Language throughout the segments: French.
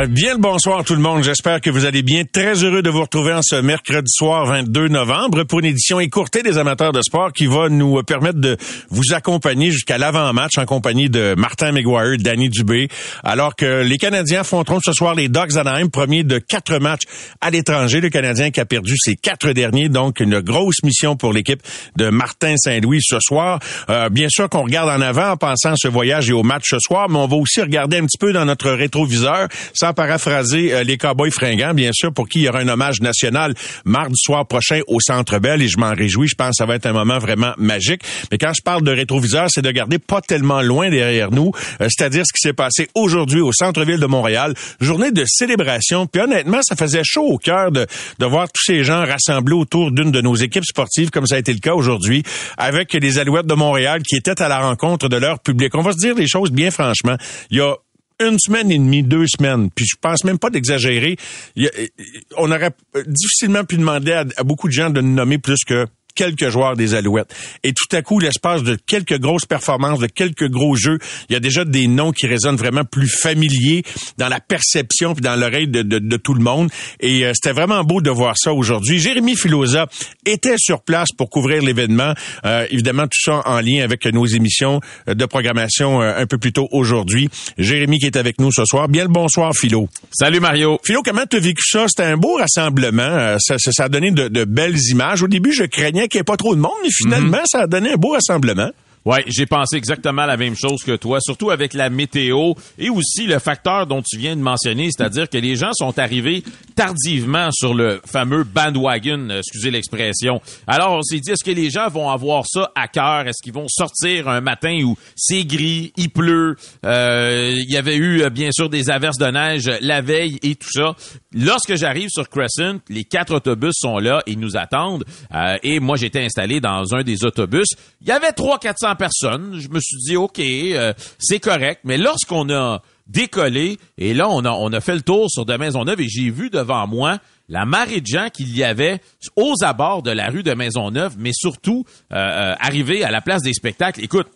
Euh, Bien le bonsoir tout le monde. J'espère que vous allez bien. Très heureux de vous retrouver en ce mercredi soir 22 novembre pour une édition écourtée des amateurs de sport qui va nous permettre de vous accompagner jusqu'à l'avant-match en compagnie de Martin McGuire, Danny Dubé, alors que les Canadiens affronteront ce soir les Ducks d'Anaheim, premier de quatre matchs à l'étranger. Le Canadien qui a perdu ses quatre derniers, donc une grosse mission pour l'équipe de Martin Saint-Louis ce soir. Euh, bien sûr qu'on regarde en avant en pensant à ce voyage et au match ce soir, mais on va aussi regarder un petit peu dans notre rétroviseur sans paraphraser euh, les Cowboys fringants, bien sûr, pour qui il y aura un hommage national mardi soir prochain au Centre Bell, et je m'en réjouis. Je pense que ça va être un moment vraiment magique. Mais quand je parle de rétroviseur, c'est de garder pas tellement loin derrière nous, euh, c'est-à-dire ce qui s'est passé aujourd'hui au centre-ville de Montréal, journée de célébration. Puis honnêtement, ça faisait chaud au cœur de, de voir tous ces gens rassemblés autour d'une de nos équipes sportives, comme ça a été le cas aujourd'hui, avec les Alouettes de Montréal qui étaient à la rencontre de leur public. On va se dire les choses bien franchement. Y a une semaine et demie, deux semaines, puis je pense même pas d'exagérer. On aurait difficilement pu demander à, beaucoup de gens de nommer plus que quelques joueurs des Alouettes. Et tout à coup, l'espace de quelques grosses performances, de quelques gros jeux, il y a déjà des noms qui résonnent vraiment plus familiers dans la perception puis dans l'oreille de, de- de tout le monde. Et euh, c'était vraiment beau de voir ça aujourd'hui. Jérémy Filosa était sur place pour couvrir l'événement. Euh, évidemment, tout ça en lien avec nos émissions euh, de programmation euh, un peu plus tôt aujourd'hui. Jérémy qui est avec nous ce soir. Bien le bonsoir, Philo. Salut Mario. Philo, comment tu as vécu ça? C'était un beau rassemblement. Euh, Ça, ça, ça a donné de, de belles images. Au début, je craignais qu'il n'y ait pas trop de monde, mais finalement, ça a donné un beau rassemblement. Ouais, j'ai pensé exactement la même chose que toi, surtout avec la météo et aussi le facteur dont tu viens de mentionner, c'est-à-dire que les gens sont arrivés tardivement sur le fameux bandwagon, excusez l'expression. Alors on s'est dit, est-ce que les gens vont avoir ça à cœur? Est-ce qu'ils vont sortir un matin où c'est gris, il pleut, euh, il y avait eu bien sûr des averses de neige la veille et tout ça. Lorsque j'arrive sur Crescent, les quatre autobus sont là et nous attendent. Euh, et moi, j'étais installé dans un des autobus. Il y avait 300-400 personnes. Je me suis dit, OK, euh, c'est correct. Mais lorsqu'on a décollé, et là, on a, on a fait le tour sur de Maisonneuve et j'ai vu devant moi la marée de gens qu'il y avait aux abords de la rue de Maisonneuve, mais surtout euh, euh, arrivé à la place des spectacles. Écoute,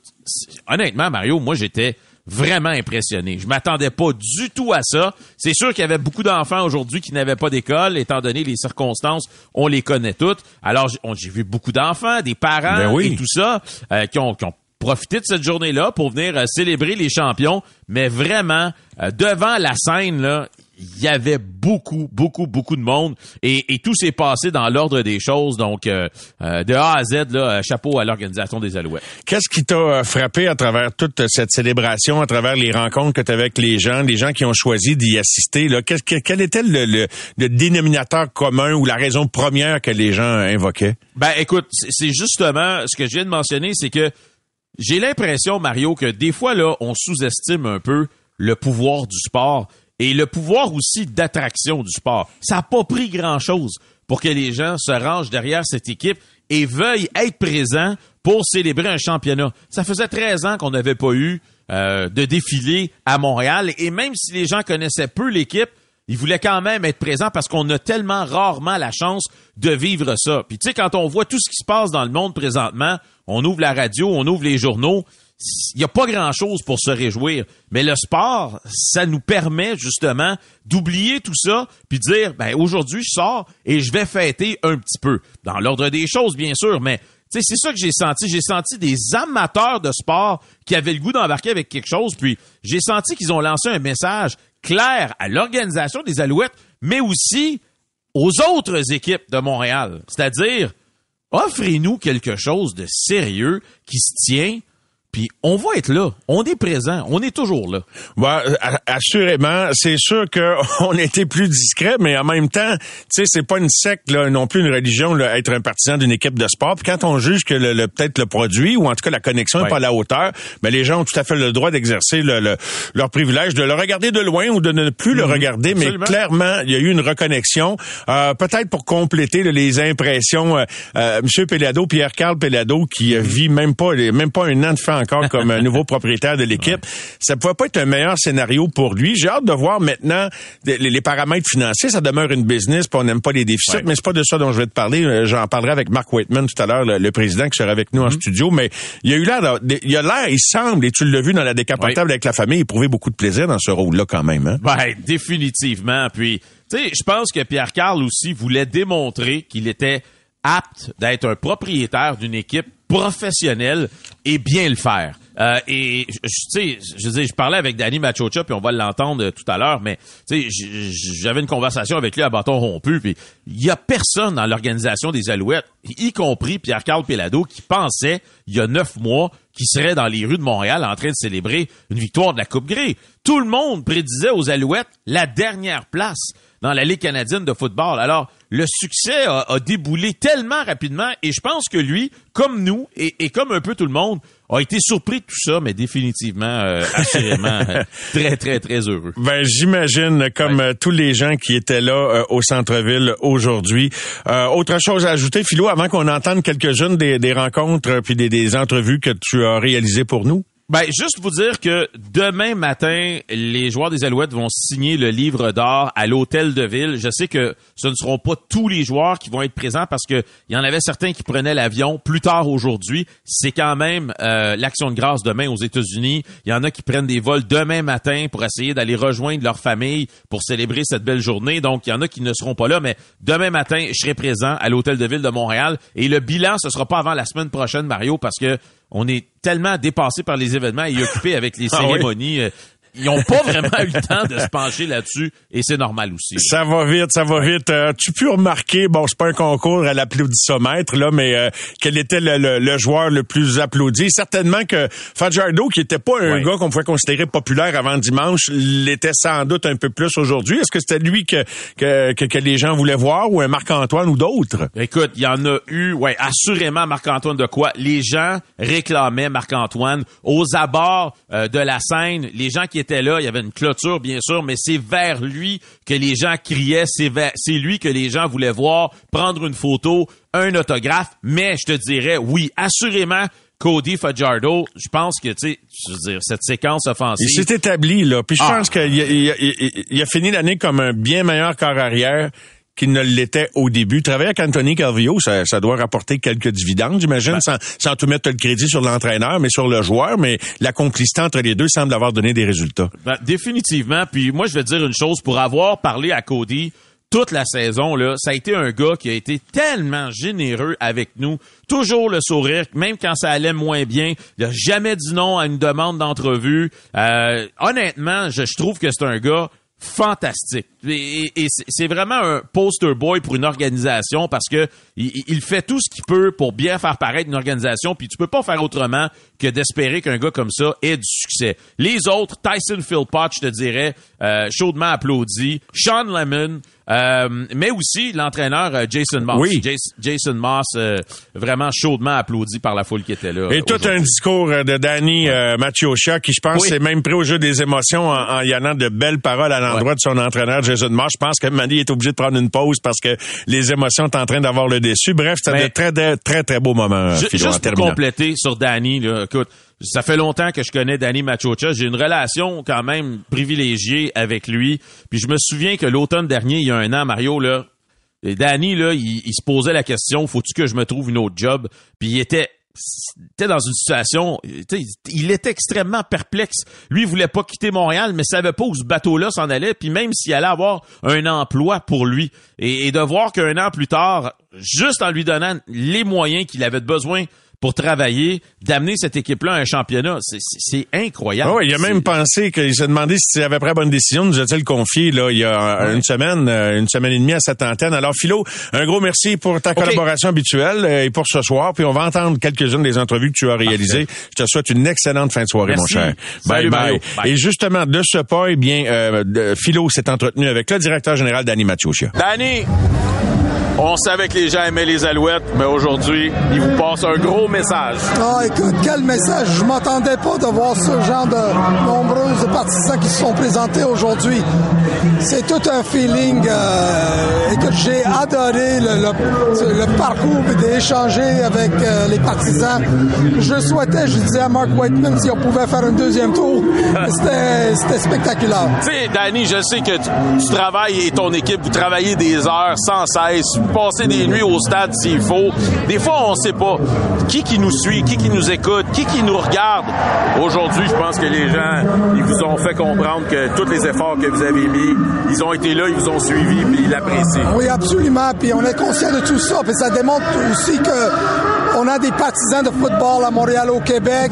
honnêtement, Mario, moi, j'étais vraiment impressionné. Je m'attendais pas du tout à ça. C'est sûr qu'il y avait beaucoup d'enfants aujourd'hui qui n'avaient pas d'école, étant donné les circonstances, on les connaît toutes. Alors, j'ai vu beaucoup d'enfants, des parents Ben oui. et tout ça, euh, qui, ont, qui ont profité de cette journée-là pour venir euh, célébrer les champions. Mais vraiment, euh, devant la scène, là, il y avait beaucoup, beaucoup, beaucoup de monde et, et tout s'est passé dans l'ordre des choses. Donc, euh, euh, de A à Z, là, euh, chapeau à l'organisation des Alouettes. Qu'est-ce qui t'a euh, frappé à travers toute cette célébration, à travers les rencontres que tu as avec les gens, les gens qui ont choisi d'y assister? Là? Qu'est-ce que- quel était le, le- le dénominateur commun ou la raison première que les gens invoquaient? Ben écoute, c'est c'est justement ce que je viens de mentionner, c'est que j'ai l'impression, Mario, que des fois, là, on sous-estime un peu le pouvoir du sport et le pouvoir aussi d'attraction du sport. Ça n'a pas pris grand-chose pour que les gens se rangent derrière cette équipe et veuillent être présents pour célébrer un championnat. Ça faisait 13 ans qu'on n'avait pas eu euh, de défilé à Montréal et même si les gens connaissaient peu l'équipe, ils voulaient quand même être présents parce qu'on a tellement rarement la chance de vivre ça. Puis tu sais, quand on voit tout ce qui se passe dans le monde présentement, on ouvre la radio, on ouvre les journaux, il n'y a pas grand-chose pour se réjouir. Mais le sport, ça nous permet justement d'oublier tout ça, puis dire, ben aujourd'hui, je sors et je vais fêter un petit peu. Dans l'ordre des choses, bien sûr, mais c'est ça que j'ai senti. J'ai senti des amateurs de sport qui avaient le goût d'embarquer avec quelque chose, puis j'ai senti qu'ils ont lancé un message clair à l'organisation des Alouettes, mais aussi aux autres équipes de Montréal. C'est-à-dire, offrez-nous quelque chose de sérieux qui se tient, Puis on va être là, on est présent, on est toujours là. Ouais, assurément, c'est sûr qu'on était plus discret, mais en même temps, tu sais, c'est pas une secte là, non plus une religion là, être un partisan d'une équipe de sport. Puis quand on juge que le, peut-être le produit ou en tout cas la connexion n'est pas à la hauteur, mais les gens ont tout à fait le droit d'exercer le, leur privilège de le regarder de loin ou de ne plus le mhm. regarder. Mais clairement, il y a eu une reconnexion, euh, peut-être pour compléter les impressions. Euh, euh, Monsieur Pelado, Pierre Carl Pelado, qui mhm. vit même pas même pas un an de fin encore comme un nouveau propriétaire de l'équipe. Ça pouvait pas être un meilleur scénario pour lui. J'ai hâte de voir maintenant les, paramètres financiers. Ça demeure une business, puis on n'aime pas les déficits, mais c'est pas de ça dont je vais te parler. Euh, j'en parlerai avec Mark Waitman tout à l'heure, le, président qui sera avec nous en mm-hmm. studio. Mais il y a eu l'air, il a l'air, il semble, et tu l'as vu dans la décapotable avec la famille, éprouver beaucoup de plaisir dans ce rôle-là quand même. Hein? Ben, définitivement. Puis, tu sais, je pense que Pierre Carl aussi voulait démontrer qu'il était apte d'être un propriétaire d'une équipe professionnelle et bien le faire. Euh, et tu sais, je dis, je parlais avec Danny Machocha puis on va l'entendre tout à l'heure, mais tu sais, j'avais une conversation avec lui à bâton rompu, puis il y a personne dans l'organisation des Alouettes, y compris Pierre-Carl Pelado, qui pensait il y a neuf mois qu'il serait dans les rues de Montréal en train de célébrer une victoire de la Coupe Grey. Tout le monde prédisait aux Alouettes la dernière place dans la Ligue canadienne de football. Alors, le succès a, déboulé tellement rapidement et je pense que lui, comme nous et, comme un peu tout le monde, a été surpris de tout ça, mais définitivement, euh, assurément, très, très, très heureux. Ben, j'imagine, comme euh, tous les gens qui étaient là euh, au centre-ville aujourd'hui. autre chose à ajouter, Philo, avant qu'on entende quelques-unes des, des rencontres puis des, des entrevues que tu as réalisées pour nous? Ben, juste vous dire que demain matin, les joueurs des Alouettes vont signer le livre d'or à l'hôtel de ville. Je sais que ce ne seront pas tous les joueurs qui vont être présents parce que il y en avait certains qui prenaient l'avion plus tard aujourd'hui. C'est quand même euh, l'action de grâce demain aux États-Unis. Il y en a qui prennent des vols demain matin pour essayer d'aller rejoindre leur famille pour célébrer cette belle journée. Donc, il y en a qui ne seront pas là, mais demain matin, je serai présent à l'hôtel de ville de Montréal. Et le bilan, ce sera pas avant la semaine prochaine, Mario, parce que on est tellement dépassé par les événements et occupé avec les ah cérémonies. Ils ont pas vraiment eu le temps de se pencher là-dessus et c'est normal aussi. Ça va vite, ça va vite. Euh, tu peux remarquer, bon, c'est pas un concours à l'applaudissomètre là, mais euh, quel était le, joueur le plus applaudi? Certainement que Fajardo, qui était pas un gars qu'on pouvait considérer populaire avant dimanche, l'était sans doute un peu plus aujourd'hui. Est-ce que c'était lui que que, que les gens voulaient voir ou un Marc-Antoine ou d'autres? Écoute, il y en a eu, ouais, assurément Marc-Antoine de quoi? Les gens réclamaient Marc-Antoine aux abords euh, de la scène. Les gens qui était là, il y avait une clôture bien sûr, mais c'est vers lui que les gens criaient, c'est c'est lui que les gens voulaient voir, prendre une photo, un autographe, mais je te dirais oui, assurément Cody Fajardo, je pense que, tu sais, je veux dire, cette séquence offensive. Il s'est établi, là. Puis je ah. pense qu'il a, a, fini l'année comme un bien meilleur corps arrière qu'il ne l'était au début. Travailler avec Anthony Calvillo, ça, ça doit rapporter quelques dividendes, j'imagine, ben. sans, sans tout mettre le crédit sur l'entraîneur, mais sur le joueur. Mais la complicité entre les deux semble avoir donné des résultats. Ben, définitivement. Puis moi, je vais dire une chose. Pour avoir parlé à Cody toute la saison, là, ça a été un gars qui a été tellement généreux avec nous. Toujours le sourire, même quand ça allait moins bien. Il n'a jamais dit non à une demande d'entrevue. Euh, honnêtement, je, je trouve que c'est un gars fantastique. Et, c'est vraiment un poster boy pour une organisation parce que il, fait tout ce qu'il peut pour bien faire paraître une organisation, puis tu peux pas faire autrement que d'espérer qu'un gars comme ça ait du succès. Les autres, Tyson Philpott, je te dirais, euh, chaudement applaudi. Sean Lemon, euh, mais aussi l'entraîneur euh, Jason Moss. Oui. Jason Moss, euh, vraiment chaudement applaudi par la foule qui était là. Et tout un discours de Danny ouais. qui je pense s'est même pris au jeu des émotions en, y allant de belles paroles à l'endroit de son entraîneur Jason Moss. Je pense que Manny est obligé de prendre une pause parce que les émotions sont en train d'avoir le déçu. Bref, c'était de très, très, très, très beaux moments. juste pour compléter sur Danny, là, écoute, ça fait longtemps que je connais Danny Machocha. J'ai une relation quand même privilégiée avec lui. Puis je me souviens que l'automne dernier, il y a un an, Mario, là, Danny, là, il, se posait la question, faut-tu que je me trouve une autre job? Puis il était était dans une situation, il était extrêmement perplexe. Lui, il voulait pas quitter Montréal, mais savait pas où ce bateau-là s'en allait, puis même s'il allait avoir un emploi pour lui. Et, et de voir qu'un an plus tard, juste en lui donnant les moyens qu'il avait besoin pour travailler, d'amener cette équipe-là à un championnat. C'est incroyable. Oui, il a même pensé qu'il s'est demandé si avait pris la bonne décision. Nous a-t-il confié là, il y a une semaine, euh, une semaine et demie à cette antenne. Alors, Philo, un gros merci pour ta collaboration habituelle euh, et pour ce soir. Puis on va entendre quelques-unes des entrevues que tu as réalisées. Je te souhaite une excellente fin de soirée, mon cher. bye, bye, Et justement, de ce pas, eh bien, euh, Philo s'est entretenu avec le directeur général Danny Mathieusia. Danny, on savait que les gens aimaient les Alouettes, mais aujourd'hui, ils vous passent un gros message. Ah, écoute, quel message! Je m'attendais pas de voir ce genre de nombreux partisans qui se sont présentés aujourd'hui. C'est tout un feeling. Euh, écoute, j'ai adoré le, parcours d'échanger avec euh, les partisans. Je souhaitais, je disais à Mark Whiteman si on pouvait faire un deuxième tour. C'était spectaculaire. Tu sais, Danny, je sais que tu, tu travailles et ton équipe, vous travaillez des heures sans cesse passer des nuits au stade s'il faut. Des fois, on sait pas qui qui nous suit, qui qui nous écoute, qui qui nous regarde. Aujourd'hui, je pense que les gens, ils vous ont fait comprendre que tous les efforts que vous avez mis, ils ont été là, ils vous ont suivi, puis ils l'apprécient. Oui, absolument. Puis on est conscient de tout ça. Puis ça démontre aussi que on a des partisans de football à Montréal, au Québec.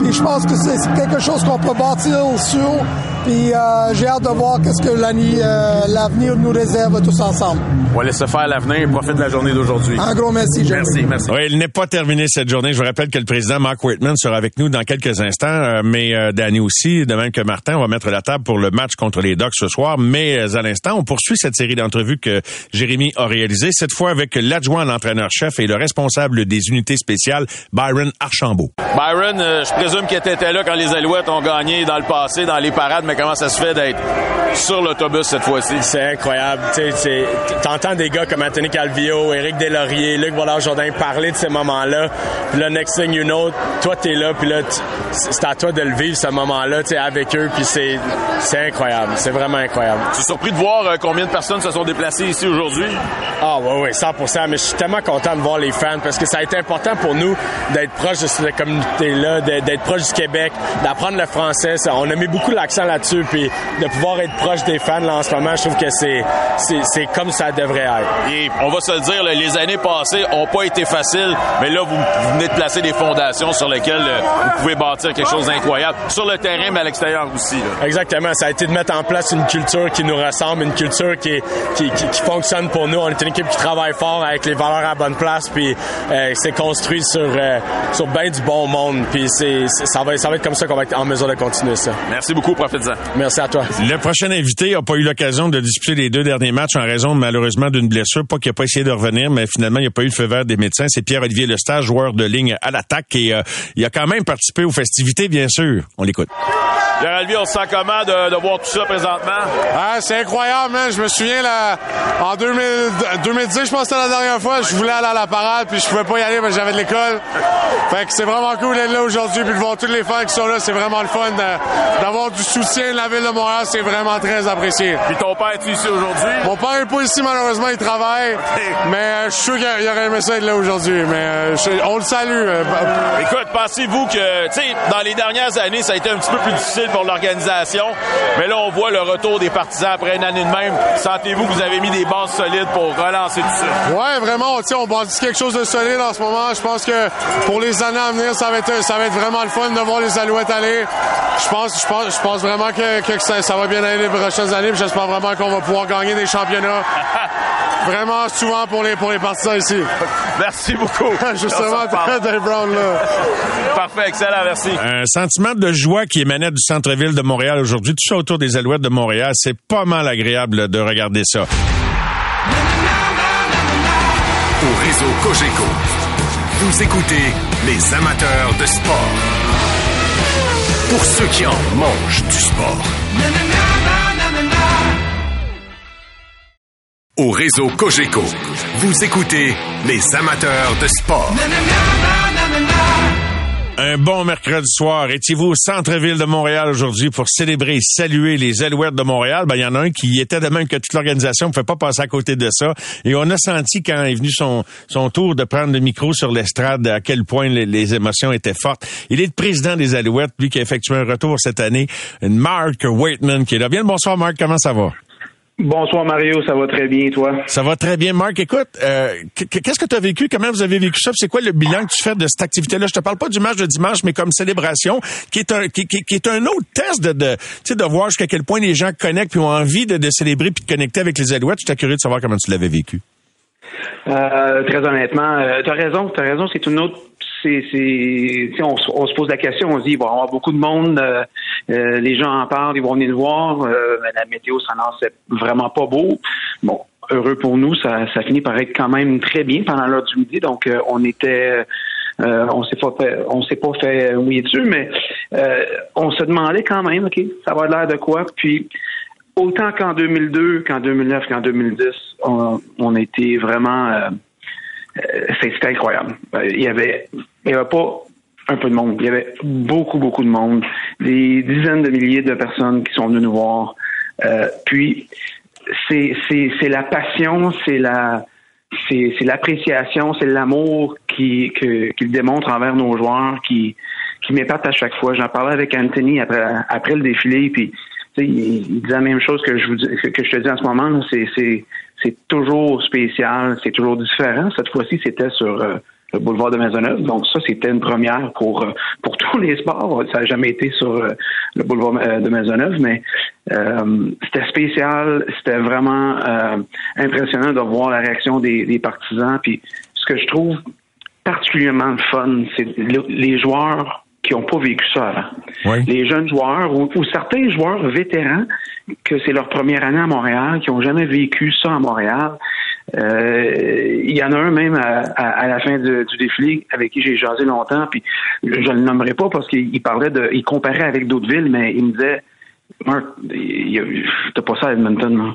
Puis je pense que c'est quelque chose qu'on peut bâtir sur. Puis euh, j'ai hâte de voir qu'est-ce que euh, l'avenir nous réserve tous ensemble. On va laisser faire l'avenir. Profite de la journée d'aujourd'hui. Un gros merci, Jeremy. Merci, merci. Oui, il n'est pas terminé cette journée. Je vous rappelle que le président Mark Whitman sera avec nous dans quelques instants, euh, mais Danny aussi, de même que Martin. On va mettre la table pour le match contre les Ducks ce soir. Mais à l'instant, on poursuit cette série d'entrevues que Jérémy a réalisée, cette fois avec l'adjoint à l'entraîneur-chef et le responsable des unités spéciales, Byron Archambault. Byron, je présume qu'il était là quand les Alouettes ont gagné dans le passé, dans les parades, mais comment ça se fait d'être sur l'autobus cette fois-ci? C'est incroyable. Tu entends des gars comme Anthony Calvillo, Éric Deslauriers, Luc Vollard-Jourdain parler de ces moments-là. Puis là, next thing you know, toi, t'es là, puis là, c'est à toi de le vivre, ce moment-là, tu avec eux, puis c'est incroyable. C'est vraiment incroyable. Tu es surpris de voir euh, combien de personnes se sont déplacées ici aujourd'hui? Ah, oui, oui, 100 Mais je suis tellement content de voir les fans parce que ça a été important pour nous d'être proche de cette communauté-là, d'être proche du Québec, d'apprendre le français. on a mis beaucoup l'accent là-dessus, puis de pouvoir être proche des fans là, en ce moment, je trouve que c'est c'est comme ça devrait être. Et on va se le dire, les années passées ont pas été faciles, mais là vous, venez de placer des fondations sur lesquelles euh, vous pouvez bâtir quelque chose d'incroyable sur le terrain, mais à l'extérieur aussi. Exactement, ça a été de mettre en place une culture qui nous ressemble, une culture qui, qui, qui, fonctionne pour nous. On est une équipe qui travaille fort avec les valeurs à bonne place, puis euh, c'est construit sur euh, sur bien du bon monde, puis c'est ça va ça va être comme ça qu'on va être en mesure de continuer ça. Merci beaucoup, Merci à toi. Le prochain invité n'a pas eu l'occasion de disputer les deux derniers matchs en raison malheureusement d'une blessure. Pas qu'il n'a pas essayé de revenir, mais finalement il n'y a pas eu le feu vert des médecins. C'est Pierre-Olivier Lestage, joueur de ligne à l'attaque, et euh, il a quand même participé aux festivités, bien sûr. On l'écoute. On se sent comment de, voir tout ça présentement? Ah, c'est incroyable, man. Je me souviens, là, en 2010, je pense que c'était la dernière fois, je voulais aller à la parade, puis je pouvais pas y aller parce que j'avais de l'école. Fait que c'est vraiment cool d'être là aujourd'hui, puis de voir tous les fans qui sont là. C'est vraiment le fun d'avoir du soutien de la ville de Montréal. C'est vraiment très apprécié. Puis ton père est ici aujourd'hui? Mon père est pas ici, malheureusement, il travaille. Mais euh, je suis sûr qu'il aurait aimé ça être là aujourd'hui. Mais euh, on le salue. Euh, Écoute, pensez-vous que, tu sais, dans les dernières années, ça a été un petit peu plus difficile pour l'organisation. Mais là, on voit le retour des partisans après une année de même. Sentez-vous que vous avez mis des bases solides pour relancer tout ça? Ouais, vraiment. On bâtit quelque chose de solide en ce moment. Je pense que pour les années à venir, ça va être, ça va être vraiment le fun de voir les Alouettes aller. Je pense, je pense, je pense vraiment que, que ça, va bien aller les prochaines années. J'espère vraiment qu'on va pouvoir gagner des championnats. vraiment souvent pour les, pour les partisans ici. Merci beaucoup. Justement, Dave Brown, là. Parfait, excellent, merci. Un sentiment de joie qui émanait du centre-ville de Montréal aujourd'hui, tout ça autour des Alouettes de Montréal, c'est pas mal agréable de regarder ça. Au réseau Cogeco, vous écoutez les amateurs de sport. Pour ceux qui en mangent du sport. Au réseau Cogeco, vous écoutez les amateurs de sport. Un bon mercredi soir. Étiez-vous au centre-ville de Montréal aujourd'hui pour célébrer et saluer les Alouettes de Montréal? Ben, il y en a un qui était de même que toute l'organisation ne pouvait pas passer à côté de ça. Et on a senti quand est venu son, son tour de prendre le micro sur l'estrade à quel point les, émotions étaient fortes. Il est le président des Alouettes, lui qui a effectué un retour cette année. Mark Waitman qui est là. Bien le bonsoir, Mark. Comment ça va? Bonsoir Mario, ça va très bien, toi? Ça va très bien, Marc. Écoute, euh, qu'est-ce que tu as vécu? Comment vous avez vécu ça? C'est quoi le bilan que tu fais de cette activité-là? Je te parle pas du match de dimanche, mais comme célébration, qui est un, qui, qui, est un autre test de, de, de voir jusqu'à quel point les gens connectent puis ont envie de, de célébrer puis de connecter avec les Alouettes. J'étais curieux de savoir comment tu l'avais vécu. Euh, très honnêtement, euh, tu as raison, tu as raison, c'est une autre on, se pose la question, on se dit, il va y avoir beaucoup de monde, euh, euh, les gens en parlent, ils vont venir nous voir, euh, la météo s'annonce vraiment pas beau. Bon, heureux pour nous, ça, ça finit par être quand même très bien pendant l'heure du midi, donc on était... on s'est pas fait, on s'est pas fait mouiller dessus, mais on se demandait quand même, ok, ça va l'air de quoi? Puis autant qu'en 2002, qu'en 2009, qu'en 2010, on, on a été vraiment euh, c'était incroyable. Euh, il y avait, il y avait pas un peu de monde. Il y avait beaucoup, beaucoup de monde. Des dizaines de milliers de personnes qui sont venues nous voir. Euh, puis, c'est, c'est, c'est la passion, c'est la, c'est, c'est l'appréciation, c'est l'amour qui, que, qu'il démontre envers nos joueurs qui, qui m'épate à chaque fois. J'en parlais avec Anthony après, après le défilé, puis il, il disait la même chose que je vous que je te dis en ce moment. C'est, c'est, c'est toujours spécial, c'est toujours différent. Cette fois-ci, c'était sur euh, le boulevard de Maisonneuve. Donc ça, c'était une première pour euh, pour tous les sports. Ça n'a jamais été sur euh, le boulevard de Maisonneuve, mais c'était spécial. C'était vraiment impressionnant de voir la réaction des, des, partisans. Puis ce que je trouve particulièrement fun, c'est les joueurs qui n'ont pas vécu ça avant. Les jeunes joueurs ou, certains joueurs vétérans que c'est leur première année à Montréal, qui n'ont jamais vécu ça à Montréal. Euh, il y en a un même à, la fin du défilé avec qui j'ai jasé longtemps, puis je ne le nommerai pas parce qu'il parlait de, il comparait avec d'autres villes, mais il me disait, Marc, t'as pas ça à Edmonton,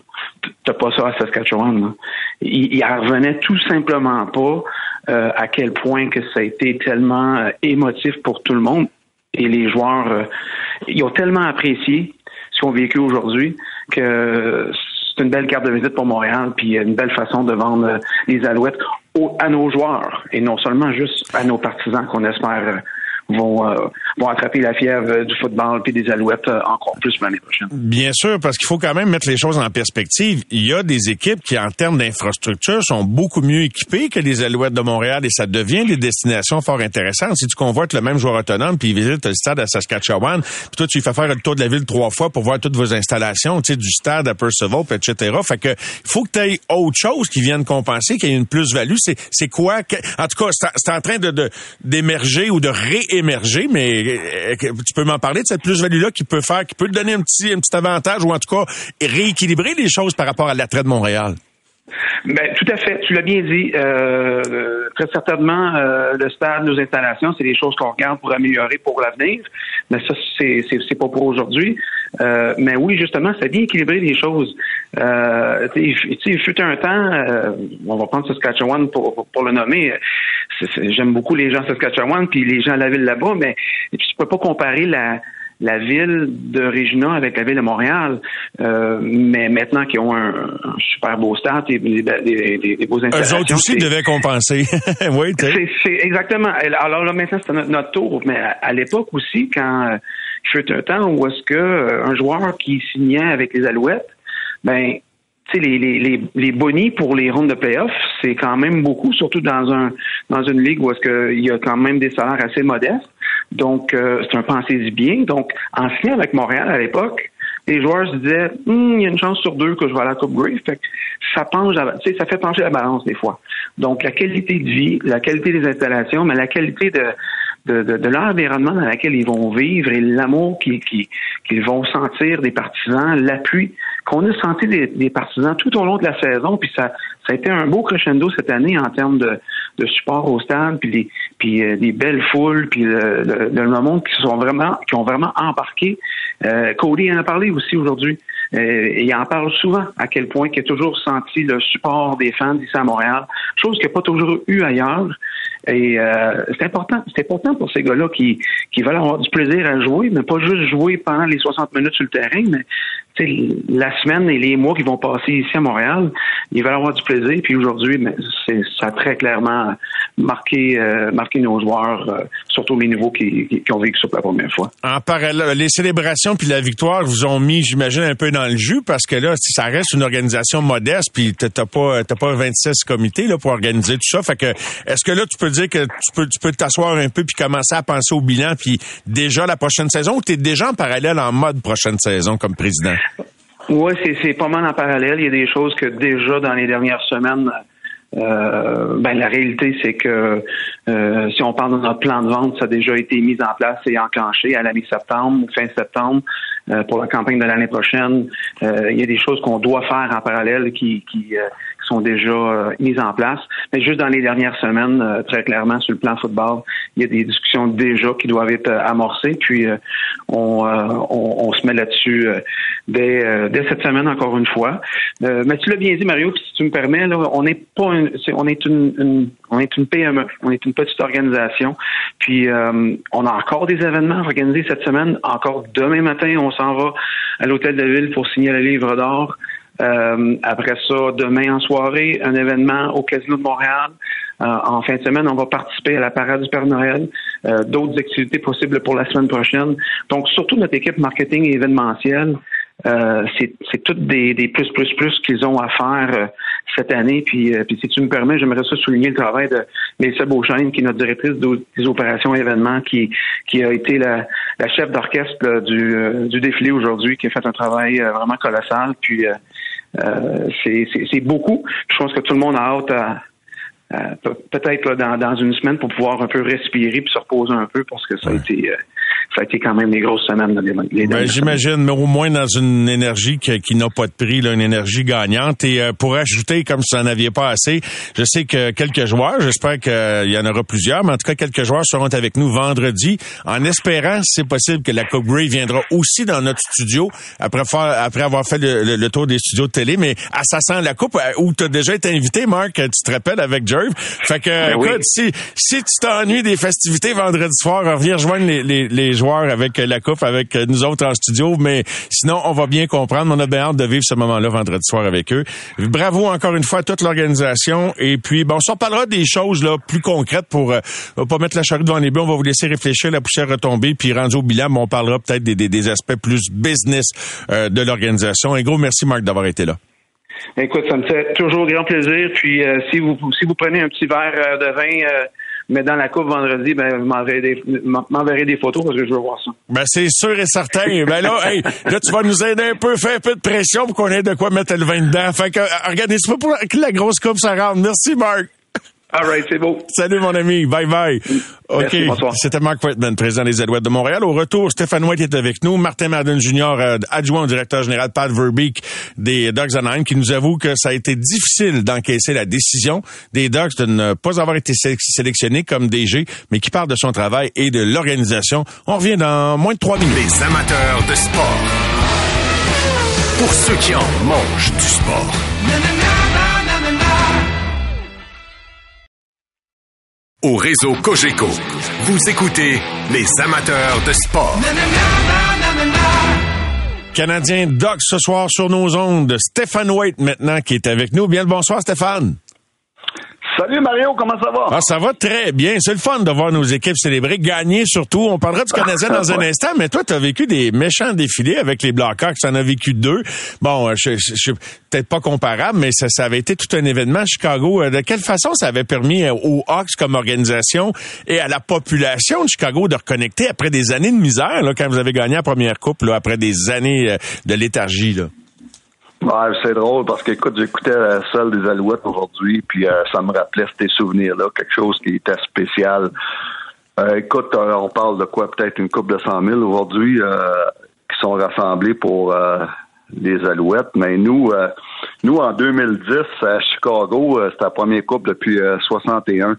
t'as pas ça à Saskatchewan. Il, il revenait tout simplement pas euh, à quel point que ça a été tellement euh, émotif pour tout le monde. Et les joueurs, euh, ils ont tellement apprécié ce qu'on vécu aujourd'hui que c'est une belle carte de visite pour Montréal, puis une belle façon de vendre les alouettes à nos joueurs et non seulement juste à nos partisans qu'on espère vont, euh, vont attraper la fièvre du football puis des alouettes euh, encore plus l'année prochaine. Bien sûr, parce qu'il faut quand même mettre les choses en perspective. Il y a des équipes qui, en termes d'infrastructure, sont beaucoup mieux équipées que les alouettes de Montréal et ça devient des destinations fort intéressantes. Si tu convoites le même joueur autonome puis il visite le stade à Saskatchewan, puis toi, tu lui fais faire le tour de la ville trois fois pour voir toutes vos installations, tu sais, du stade à Percival, etc. Fait que faut que tu aies autre chose qui vienne compenser, qu'il y ait une plus-value. C'est, quoi? En tout cas, c'est en train de, d'émerger ou de réémerger émerger, mais euh, tu peux m'en parler de cette plus-value-là qui peut faire, qui peut te donner un petit, un petit avantage ou en tout cas rééquilibrer les choses par rapport à l'attrait de Montréal? Ben, tout à fait. Tu l'as bien dit. Euh, très certainement, euh, le stade, nos installations, c'est des choses qu'on regarde pour améliorer pour l'avenir. Mais ça, c'est, c'est, pas pour aujourd'hui. Euh, mais oui, justement, ça bien équilibrer les choses. Euh, il fut un temps, euh, on va prendre Saskatchewan pour, pour, le nommer. J'aime beaucoup les gens de Saskatchewan, puis les gens de la ville là-bas, mais tu peux pas comparer la la ville de Regina avec la ville de Montréal. Euh, mais maintenant qu'ils ont un, super beau stade et des, des, beaux installations. Eux autres aussi devaient compenser. oui, c'est exactement. Alors là, maintenant, c'est notre, tour. Mais à, l'époque aussi, quand je fut un temps où est-ce que euh, un joueur qui signait avec les Alouettes, ben les, les, les, bonnies pour les rondes de playoffs, c'est quand même beaucoup, surtout dans un dans une ligue où est-ce qu'il y a quand même des salaires assez modestes. Donc, euh, c'est un pensée bien. Donc, en signant avec Montréal à l'époque, les joueurs se disaient hum, il y a une chance sur deux que je vais à la Coupe Grey. Fait ça penche, ça fait pencher la balance des fois. Donc, la qualité de vie, la qualité des installations, mais la qualité de de, de, de l'environnement dans lequel ils vont vivre et l'amour qu'ils qui, vont sentir des partisans, l'appui qu'on a senti des, partisans tout au long de la saison. Puis ça, ça a été un beau crescendo cette année en termes de, de support au stade, puis des, puis euh, des belles foules, puis le, le, le, qui sont vraiment, qui ont vraiment embarqué. Euh, Cody en a parlé aussi aujourd'hui. Euh, il en parle souvent à quel point il a toujours senti le support des fans ici à Montréal, chose qu'il n'a pas toujours eu ailleurs. Et euh, c'est important, c'est important pour ces gars-là qui, qui veulent avoir du plaisir à jouer, mais pas juste jouer pendant les 60 minutes sur le terrain, mais la semaine et les mois qu'ils vont passer ici à Montréal, ils veulent avoir du plaisir. Puis aujourd'hui, ça a très clairement marquer, euh, nos joueurs, euh, surtout les nouveaux qui, qui, qui ont vécu ça pour la première fois. En parallèle, les célébrations puis la victoire vous ont mis, j'imagine, un peu dans le jus parce que là, si ça reste une organisation modeste, puis t'as pas, pas 26 comités là pour organiser tout ça. Fait que, est-ce que là, tu peux dire que tu peux, tu peux t'asseoir un peu puis commencer à penser au bilan puis déjà la prochaine saison ou t'es déjà en parallèle en mode prochaine saison comme président? Oui, c'est pas mal en parallèle. Il y a des choses que déjà dans les dernières semaines, euh, ben la réalité c'est que euh, si on parle de notre plan de vente, ça a déjà été mis en place et enclenché à la mi-septembre fin septembre euh, pour la campagne de l'année prochaine. Euh, il y a des choses qu'on doit faire en parallèle qui, qui, sont déjà mises en place. Mais juste dans les dernières semaines, très clairement sur le plan football, il y a des discussions déjà qui doivent être amorcées. Puis on, se met là-dessus dès, cette semaine encore une fois. mais tu l'as bien dit, Mario. Puis si tu me permets, là, on n'est pas on est une, on est une PME, on est une petite organisation. Puis euh, on a encore des événements organisés cette semaine. Encore demain matin, on s'en va à l'hôtel de ville pour signer le livre d'or. Euh, après ça, demain en soirée, un événement au Casino de Montréal. Euh, en fin de semaine, on va participer à la parade du Père Noël, d'autres activités possibles pour la semaine prochaine. Donc, surtout notre équipe marketing et événementielle, euh, c'est toutes des, des, plus, plus, plus qu'ils ont à faire euh, cette année. Puis, euh, puis si tu me permets, j'aimerais ça souligner le travail de Mélissa Beauchesne, qui est notre directrice des opérations et événements, qui, qui a été la, la chef d'orchestre du, du défilé aujourd'hui, qui a fait un travail vraiment colossal. Puis c'est beaucoup. Je pense que tout le monde a hâte à, peut-être dans, dans une semaine pour pouvoir un peu respirer puis se reposer un peu parce que ça a été ça a été quand même des grosses semaines. Les, ben, J'imagine, mais au moins dans une énergie qui, qui n'a pas de prix, là, une énergie gagnante. Et euh, pour ajouter, comme si vous n'en aviez pas assez, je sais que quelques joueurs, j'espère qu'il y en aura plusieurs, mais en tout cas, quelques joueurs seront avec nous vendredi, en espérant, si c'est possible, que la Coupe Grey viendra aussi dans notre studio après, faire, après avoir fait le, tour des studios de télé. Mais à ça sent la Coupe, euh, où tu as déjà été invité, Marc, tu te rappelles, avec Jerv? Fait que, ben écoute, si, si tu t'ennuies des festivités vendredi soir, reviens rejoindre les, les, les joueurs avec la coupe, avec nous autres en studio. Mais sinon, on va bien comprendre. On a bien hâte de vivre ce moment-là vendredi soir avec eux. Bravo encore une fois à toute l'organisation. Et puis, bon, on parlera des choses là plus concrètes pour euh, pas mettre la charrue devant les bœufs. On va vous laisser réfléchir, la poussière retomber. Puis, rendu au bilan, on parlera peut-être des, des, aspects plus business euh, de l'organisation. Un gros merci, Marc, d'avoir été là. Écoute, ça me fait toujours grand plaisir. Puis, euh, si vous si vous prenez un petit verre de vin mais dans la coupe vendredi, ben, vous m'enverrez des, photos parce que je veux voir ça. Ben, c'est sûr et certain. ben là, hey, là, tu vas nous aider un peu, fais un peu de pression pour qu'on ait de quoi mettre le vin dedans. Fait que, organise pas pour que la grosse coupe ça rentre. Merci, Marc. All right, c'est beau. Salut, mon ami. Bye bye. OK. C'était Mark Whitman, président des Alouettes de Montréal. Au retour, Stéphane White est avec nous. Martin Madden Jr., euh, adjoint au directeur général Pat Verbeek des Dogs Anaheim, qui nous avoue que ça a été difficile d'encaisser la décision des Dogs de ne pas avoir été sélectionnés comme DG, mais qui parle de son travail et de l'organisation. On revient dans moins de trois minutes. Les amateurs de sport. Pour ceux qui en mangent du sport. Au réseau Cogeco, vous écoutez les amateurs de sport. Canadien Doc ce soir sur nos ondes. Stéphane White maintenant qui est avec nous. Bien le bonsoir Stéphane. Salut Mario, comment ça va? Ah, ça va très bien. C'est le fun de voir nos équipes célébrer, gagner surtout. On parlera du Canadien dans un instant, mais toi, tu as vécu des méchants défilés avec les Blackhawks. Tu en as vécu deux. Bon, je, suis peut-être pas comparable, mais ça, ça avait été tout un événement à Chicago. Euh, de quelle façon ça avait permis euh, aux Hawks comme organisation et à la population de Chicago de reconnecter après des années de misère, là, quand vous avez gagné la première coupe, là, après des années euh, de léthargie? Là? Ouais, c'est drôle parce que écoute, j'écoutais la salle des Alouettes aujourd'hui, puis euh, ça me rappelait ces souvenirs-là, quelque chose qui était spécial. Euh, écoute, euh, on parle de quoi? Peut-être une coupe de 100 000 aujourd'hui qui sont rassemblés pour les Alouettes, mais nous, nous en 2010 à Chicago, c'était la première coupe depuis 61.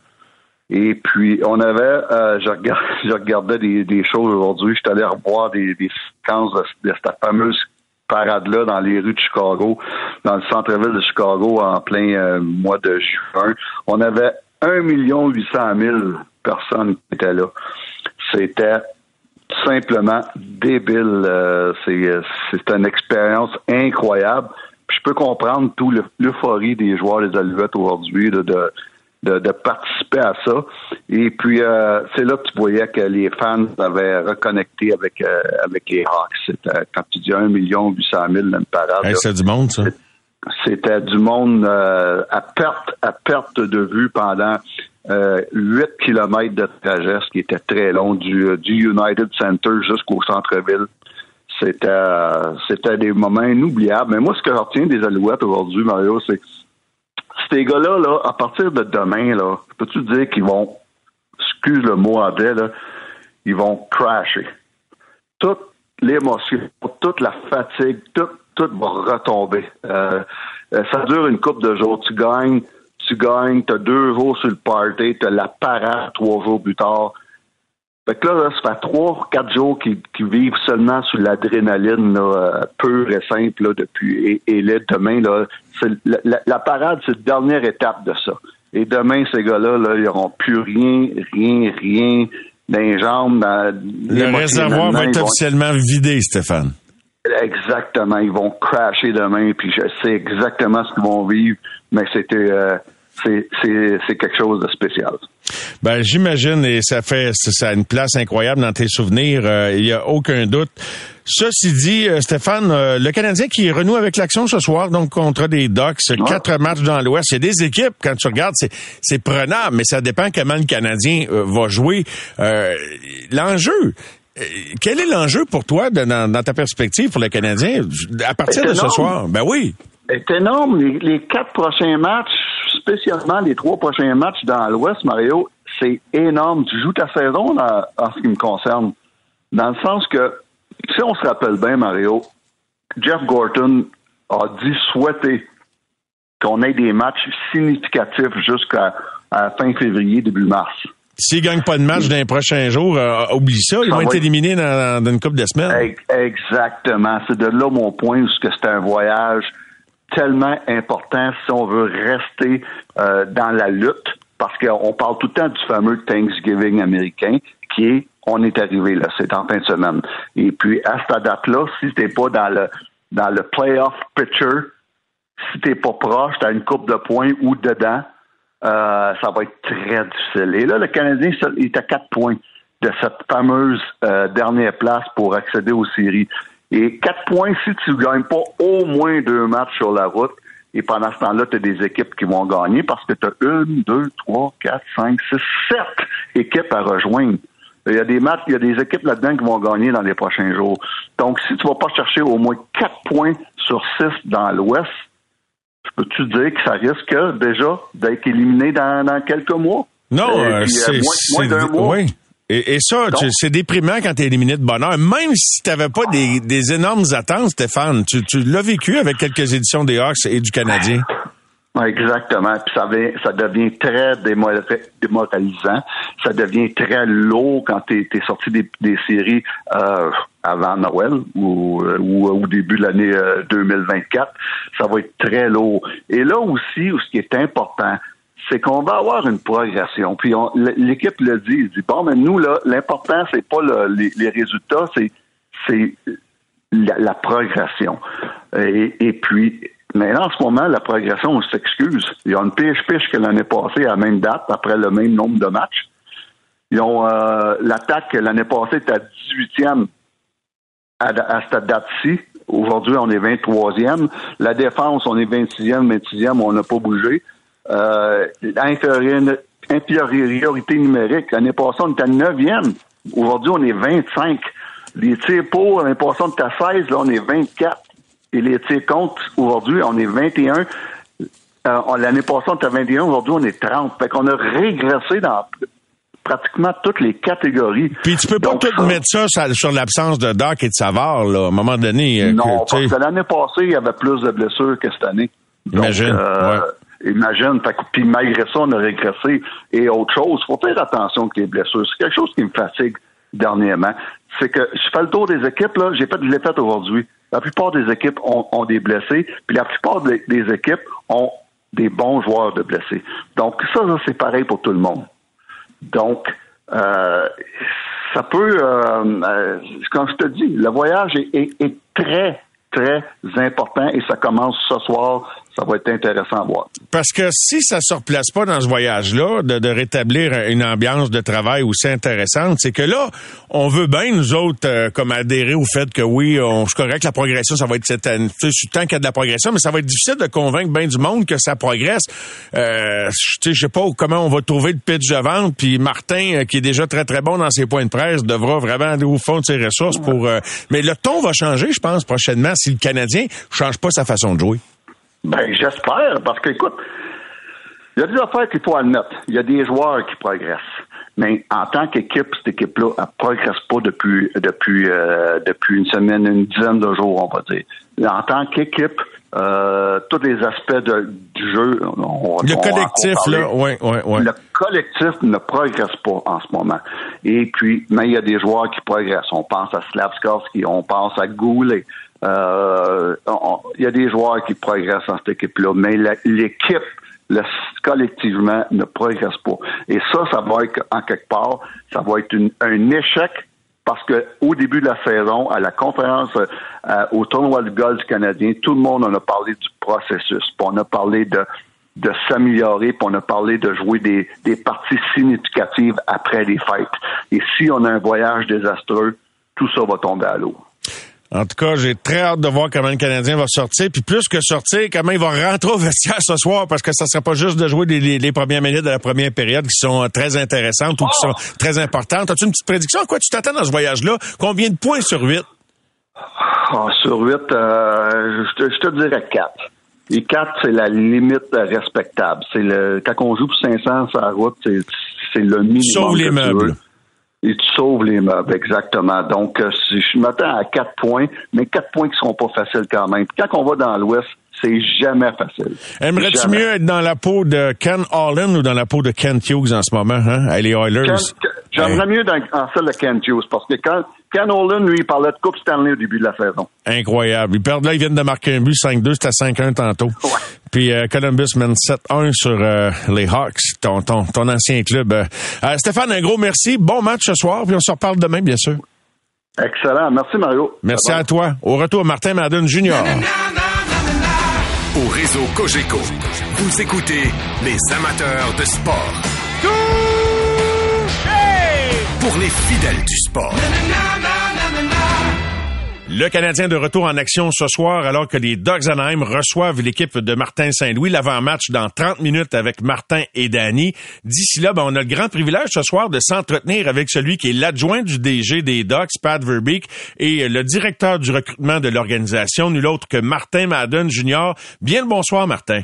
Et puis, on avait, je, regardais, je regardais des, des choses aujourd'hui. Je suis allé revoir des, des séquences de cette fameuse parade-là dans les rues de Chicago, dans le centre-ville de Chicago en plein euh, mois de juin. On avait 1 800 000 personnes qui étaient là. C'était simplement débile. Euh, c'est une expérience incroyable. je peux comprendre tout l'euphorie des joueurs des Alouettes aujourd'hui de, de, de participer à ça. Et puis, euh, c'est là que tu voyais que les fans avaient reconnecté avec, euh, avec les Hawks. C'était, quand tu dis 1 million 800 000 dans une parade. Hey, c'est du monde, ça. c'était du monde euh, à perte à perte de vue pendant euh, 8 kilomètres de trajet, ce qui était très long, du, euh, du United Center jusqu'au centre-ville. C'était euh, c'était des moments inoubliables. Mais moi, ce que je retiens des Alouettes aujourd'hui, Mario, c'est que ces gars-là, là, à partir de demain, là, peux-tu dire qu'ils vont, excuse le mot anglais, ils vont crasher. Toute l'émotion, toute la fatigue, tout, tout va retomber. Euh, euh, ça dure une coupe de jours. Tu gagnes, tu gagnes, t'as deux jours sur le party, t'as la parade trois jours plus tard. Fait que là, là, ça fait trois, quatre jours qu'ils vivent seulement sur l'adrénaline euh, pure et simple là, depuis. Et, et là, demain, là, la, la- la parade, c'est la dernière étape de ça. Et demain, ces gars-là, là, ils n'auront plus rien, rien, rien dans les jambes. Dans, Le réservoir va être vont- officiellement vidé, Stéphane. Exactement, ils vont crasher demain, puis je sais exactement ce qu'ils vont vivre, mais c'était euh, c'est quelque chose de spécial. Ben, j'imagine, et ça fait ça a une place incroyable dans tes souvenirs, euh, il y a aucun doute. Ceci dit, euh, Stéphane, euh, le Canadien qui renoue avec l'action ce soir, donc contre des Ducks, quatre matchs dans l'Ouest, c'est des équipes, quand tu regardes, c'est, prenable, mais ça dépend comment le Canadien euh, va jouer. Euh, l'enjeu, euh, quel est l'enjeu pour toi de- dans, dans ta perspective pour le Canadien à partir de ce soir? Ben oui. C'est énorme. Les, les quatre prochains matchs, spécialement les trois prochains matchs dans l'Ouest, Mario, c'est énorme. Tu joues ta saison en ce qui me concerne. Dans le sens que, si on se rappelle bien, Mario, Jeff Gorton a dit souhaiter qu'on ait des matchs significatifs jusqu'à fin février, début mars. S'ils gagnent pas de match dans les prochains jours, euh, oublie ça, ils vont être éliminés dans, dans une couple de semaines. Ex- Exactement. C'est de là mon point, parce que c'est un voyage tellement important si on veut rester euh, dans la lutte, parce qu'on parle tout le temps du fameux Thanksgiving américain, qui est on est arrivé là, c'est en fin de semaine. Et puis à cette date-là, si t'es pas dans le dans le playoff picture, si t'es pas proche, t'as une coupe de points ou dedans, euh, ça va être très difficile. Et là, le Canadien il est à quatre points de cette fameuse euh, dernière place pour accéder aux séries. Et quatre points, si tu gagnes pas au moins deux matchs sur la route, et pendant ce temps-là, tu as des équipes qui vont gagner parce que tu as une, deux, trois, quatre, cinq, six, sept équipes à rejoindre. Il y a des matchs, il y a des équipes là-dedans qui vont gagner dans les prochains jours. Donc, si tu vas pas chercher au moins quatre points sur six dans l'Ouest, peux-tu dire que ça risque déjà d'être éliminé dans, dans quelques mois? Non, Euh, euh, euh, c'est moins, moins d'un mois. oui. Et, et ça, c'est déprimant quand tu es éliminé de bonheur. Même si tu n'avais pas des, des énormes attentes, Stéphane, tu, tu l'as vécu avec quelques éditions des Hawks et du Canadien. Exactement. Puis ça, devient- ça devient très démora- démoralisant. Ça devient très lourd quand tu es, sorti des, des séries euh, avant Noël ou, euh, ou au début de l'année euh, 2024. Ça va être très lourd. Et là aussi, ce qui est important, c'est qu'on va avoir une progression. Puis l'équipe le dit, il dit bon, mais nous là, l'important c'est pas le- les, résultats, c'est c'est la, progression. Et, puis, mais là, en ce moment, la progression, on s'excuse. Il y a une piche-piche que l'année passée à la même date, après le même nombre de matchs. Ils ont euh, l'attaque l'année passée était à 18e à, à cette date-ci. Aujourd'hui, on est 23e. La défense, on est 26e, 26e, on n'a pas bougé. Euh, infériori- infériorité numérique, l'année passée, on était à 9e. Aujourd'hui, on est 25. Les tirs pour, l'année passée, on était à 16, là, on est 24. Et les tirs contre, aujourd'hui, on est 21. Euh, l'année passée, on était à 21, aujourd'hui, on est 30. Fait qu'on a régressé dans pratiquement toutes les catégories. Puis tu peux pas Donc, tout ça- mettre ça sur, l'absence de Doc et de Savard, là, à un moment donné. euh, Non, que, parce que l'année passée, il y avait plus de blessures que cette année. Donc, Imagine, euh, ouais. Imagine. Puis malgré ça, on a régressé. Et autre chose, faut faire attention avec les blessures. C'est quelque chose qui me fatigue dernièrement. C'est que je fais le tour des équipes, là, j'ai fait, l'ai fait aujourd'hui. La plupart des équipes ont, ont des blessés, puis la plupart des, des équipes ont des bons joueurs de blessés. Donc ça, ça, c'est pareil pour tout le monde. Donc, euh, ça peut, euh, euh, comme je te dis, le voyage est, est- est très, très important et ça commence ce soir. Ça va être intéressant à voir. Parce que si ça se replace pas dans ce voyage-là, de, de rétablir une ambiance de travail aussi intéressante, c'est que là, on veut bien, nous autres, euh, comme adhérer au fait que oui, on se correct, la progression, ça va être cette année. Tu sais, tant qu'il y a de la progression, mais ça va être difficile de convaincre bien du monde que ça progresse. Euh, je sais pas comment on va trouver le pitch de vente, puis Martin, euh, qui est déjà très, très bon dans ses points de presse, devra vraiment aller au fond de ses ressources pour... Euh, mais le ton va changer, je pense, prochainement, si le Canadien change pas sa façon de jouer. Ben, j'espère, parce que, écoute, il y a des affaires qu'il faut admettre. Il y a des joueurs qui progressent. Mais en tant qu'équipe, cette équipe-là, elle progresse pas depuis depuis euh, depuis une semaine, une dizaine de jours, on va dire. En tant qu'équipe, euh, tous les aspects de, du jeu, on, Le on- collectif, on là, ouais, ouais, ouais. Le collectif ne progresse pas en ce moment. Et puis, mais il y a des joueurs qui progressent. On pense à Slavskovski, on pense à Goulet. Euh, il y a des joueurs qui progressent dans cette équipe-là, mais l'équipe, le- collectivement, ne progresse pas. Et ça, ça va être, en quelque part, ça va être un échec parce que au début de la saison, à la conférence, euh, au tournoi de golf canadien, tout le monde en a parlé du processus. Puis on a parlé de de s'améliorer, puis on a parlé de jouer des, des parties significatives après les fêtes. Et si on a un voyage désastreux, tout ça va tomber à l'eau. En tout cas, j'ai très hâte de voir comment le Canadien va sortir. Puis plus que sortir, comment il va rentrer au vestiaire ce soir, parce que ça sera pas juste de jouer les, les- les premières minutes de la première période qui sont euh, très intéressantes ou qui sont très importantes. As-tu une petite prédiction? À quoi tu t'attends dans ce voyage-là? Combien de points sur huit? Ah, sur 8, je, te, je te dirais 4. Et 4, c'est la limite respectable. C'est le quand on joue pour 500 sur la route, c'est, c'est le minimum. Sauve les que tu meubles. veux. Et tu sauves les meubles, exactement. Donc, euh, je m'attends à 4 points, mais 4 points qui seront pas faciles quand même. Quand on va dans l'Ouest, c'est jamais facile. Aimerais-tu mieux être dans la peau de Ken Holland ou dans la peau de Kent Hughes en ce moment, hein? Les Oilers. Ken- J'aimerais mieux dans, en celle de Ken Hughes, parce que quand Ken Holland, lui, il parlait de Coupe Stanley au début de la saison. Incroyable. Ils perdent là, ils viennent de marquer un but 5-2, c'était 5-1 tantôt. Puis euh, Columbus mène 7-1 sur euh, les Hawks, ton, ton, ton ancien club. Euh, Stéphane, un gros merci. Bon match ce soir, puis on se reparle demain, bien sûr. Excellent. Merci, Mario. Merci à toi. Au retour, Martin Madden Jr. Au réseau Cogeco, vous écoutez les amateurs de sport. Pour les fidèles du sport. Le Canadien de retour en action ce soir alors que les Dogs Anaheim reçoivent l'équipe de Martin Saint-Louis. L'avant-match dans 30 minutes avec Martin et Danny. D'ici là, ben, on a le grand privilège ce soir de s'entretenir avec celui qui est l'adjoint du DG des Dogs, Pat Verbeek, et le directeur du recrutement de l'organisation, nul autre que Martin Madden Jr. Bien le bonsoir, Martin.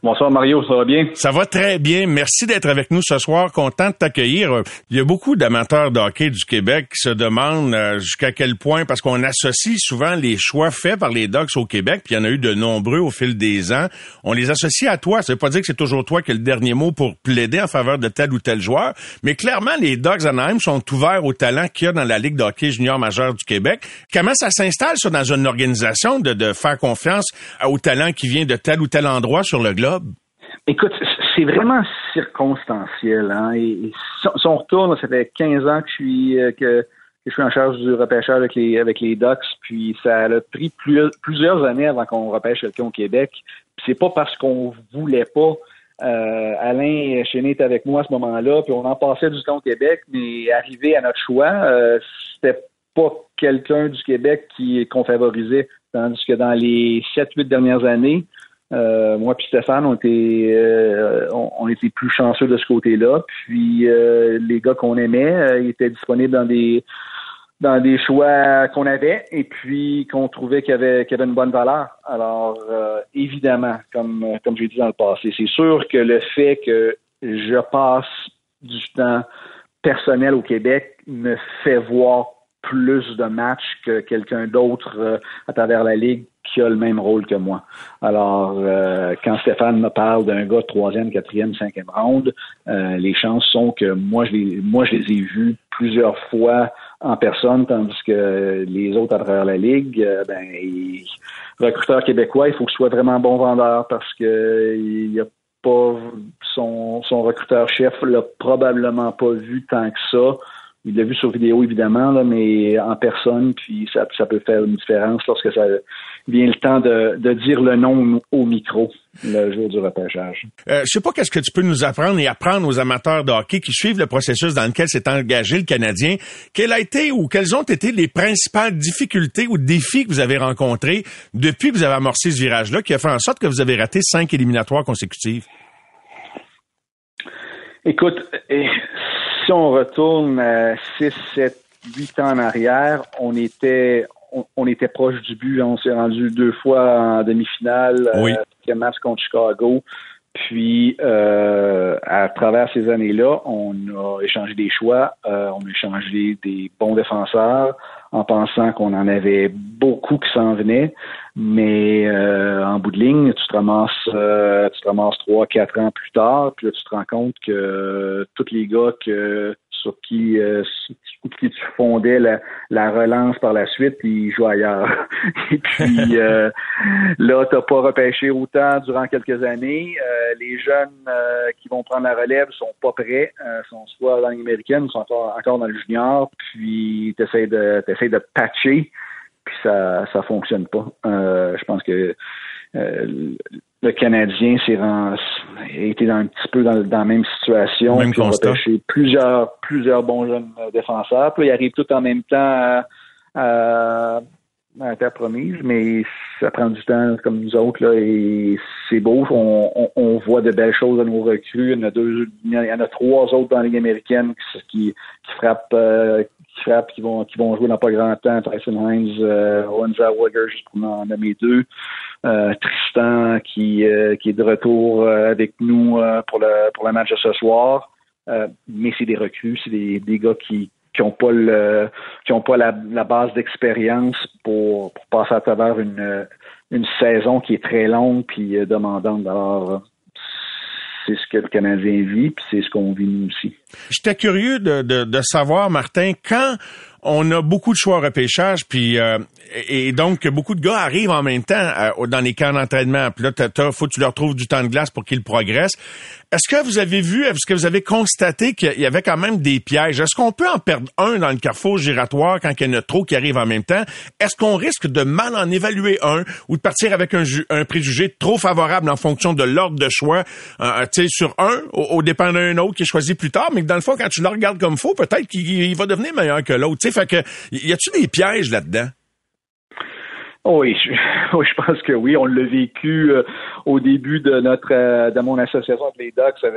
Bonsoir Mario, ça va bien? Ça va très bien. Merci d'être avec nous ce soir. Content de t'accueillir. Il y a beaucoup d'amateurs de hockey du Québec qui se demandent euh, jusqu'à quel point, parce qu'on associe souvent les choix faits par les Ducks au Québec, puis il y en a eu de nombreux au fil des ans. On les associe à toi. Ça veut pas dire que c'est toujours toi qui as le dernier mot pour plaider en faveur de tel ou tel joueur, mais clairement, les Ducks Anaheim sont ouverts au talent qu'il y a dans la Ligue de hockey junior majeur du Québec. Comment ça s'installe, ça, dans une organisation, de, de faire confiance au talent qui vient de tel ou tel endroit sur le globe? Écoute, c'est vraiment circonstanciel. Hein? Et, ça fait 15 ans que je suis euh, que, je suis en charge du repêchage avec les avec Ducks, puis ça a pris plus- plusieurs années avant qu'on repêche quelqu'un au Québec. C'est pas parce qu'on voulait pas. Euh, Alain Chéné était avec moi à ce moment-là, puis on en passait du temps au Québec, mais arrivé à notre choix, euh, c'était pas quelqu'un du Québec qui qu'on favorisait, tandis que dans les 7-8 dernières années, euh, moi puis Stéphane, on était, euh, on, était plus chanceux de ce côté-là. Puis euh, les gars qu'on aimait, euh, ils étaient disponibles dans des dans des choix qu'on avait et puis qu'on trouvait qu'il y avait, y avait une bonne valeur. Alors, euh, évidemment, comme, comme j'ai dit dans le passé, c'est sûr que le fait que je passe du temps personnel au Québec me fait voir plus de matchs que quelqu'un d'autre euh, à travers la Ligue qui a le même rôle que moi. Alors, euh, quand Stéphane me parle d'un gars de troisième, quatrième, cinquième round, euh, les chances sont que moi, je les, moi, je les ai vus plusieurs fois en personne, tandis que les autres à travers la Ligue, euh, ben, recruteur québécois, il faut que ce soit vraiment bon vendeur parce que il y a pas son, son recruteur chef l'a probablement pas vu tant que ça. Il l'a vu sur vidéo, évidemment, là, mais en personne, puis ça, ça peut faire une différence lorsque ça vient le temps de, de dire le nom au micro le jour du repêchage. Euh, je sais pas qu'est-ce que tu peux nous apprendre et apprendre aux amateurs de hockey qui suivent le processus dans lequel s'est engagé le Canadien. Quelles a été ou quelles ont été les principales difficultés ou défis que vous avez rencontrés depuis que vous avez amorcé ce virage-là qui a fait en sorte que vous avez raté cinq éliminatoires consécutives? Écoute, si on retourne à 6, 7, 8 ans en arrière, on était on, était proche du but. On s'est rendu deux fois en demi-finale, oui. euh, match contre Chicago. Puis, euh, à travers ces années-là, on a échangé des choix, euh, on a échangé des bons défenseurs en pensant qu'on en avait beaucoup qui s'en venaient. Mais euh, en bout de ligne, tu te ramasses, euh, tu te ramasses trois, quatre ans plus tard, puis là, tu te rends compte que tous les gars que sur qui, euh, qui tu fondais la, la, relance par la suite, ils jouent ailleurs. Et puis euh, là, tu n'as pas repêché autant durant quelques années. Euh, les jeunes euh, qui vont prendre la relève sont pas prêts, euh, sont soit dans l'américaine, sont encore, encore dans le junior, puis tu essaies de, essaies de patcher, puis ça ça fonctionne pas. je pense que le Canadien s'est été dans un petit peu dans, dans la même situation. Même puis constat. plusieurs, plusieurs bons jeunes défenseurs. Puis ils arrivent tout en même temps à, à, à terre promise, mais ça prend du temps comme nous autres, là, et c'est beau. On, on, on, voit de belles choses à nos recrues. Il y en a deux, il y en a trois autres dans la Ligue américaine qui, qui, frappent euh, qui frappent, qui vont, qui vont jouer dans pas grand temps. Tyson Hines, euh, Owen Zellweger, juste pour en nommer deux. Euh, Tristan qui, euh, qui est de retour euh, avec nous pour le pour le match de ce soir. mais c'est des recrues, c'est des, des gars qui qui n'ont pas le qui ont pas la, la base d'expérience pour, pour passer à travers une une saison qui est très longue puis demandante. Alors c'est ce que le Canadien vit, puis c'est ce qu'on vit nous aussi. J'étais curieux de, de, de, savoir, Martin, quand on a beaucoup de choix repêchage, puis euh, et donc beaucoup de gars arrivent en même temps euh, dans les camps d'entraînement. Puis là, t'as, faut que tu leur trouves du temps de glace pour qu'ils progressent. Est-ce que vous avez vu, est-ce que vous avez constaté qu'il y avait quand même des pièges? Est-ce qu'on peut en perdre un dans le carrefour giratoire quand il y en a trop qui arrivent en même temps? Est-ce qu'on risque de mal en évaluer un ou de partir avec un, un préjugé trop favorable en fonction de l'ordre de choix, euh, tu sais, sur un, au, au dépend d'un autre qui est choisi plus tard, mais dans le fond, quand tu le regardes comme faux, peut-être qu'il il va devenir meilleur que l'autre. Tu fait que, y a-tu des pièges là-dedans? Oui, je, pense que oui. On l'a vécu euh, au début de notre euh, de mon association avec les Ducks, avec,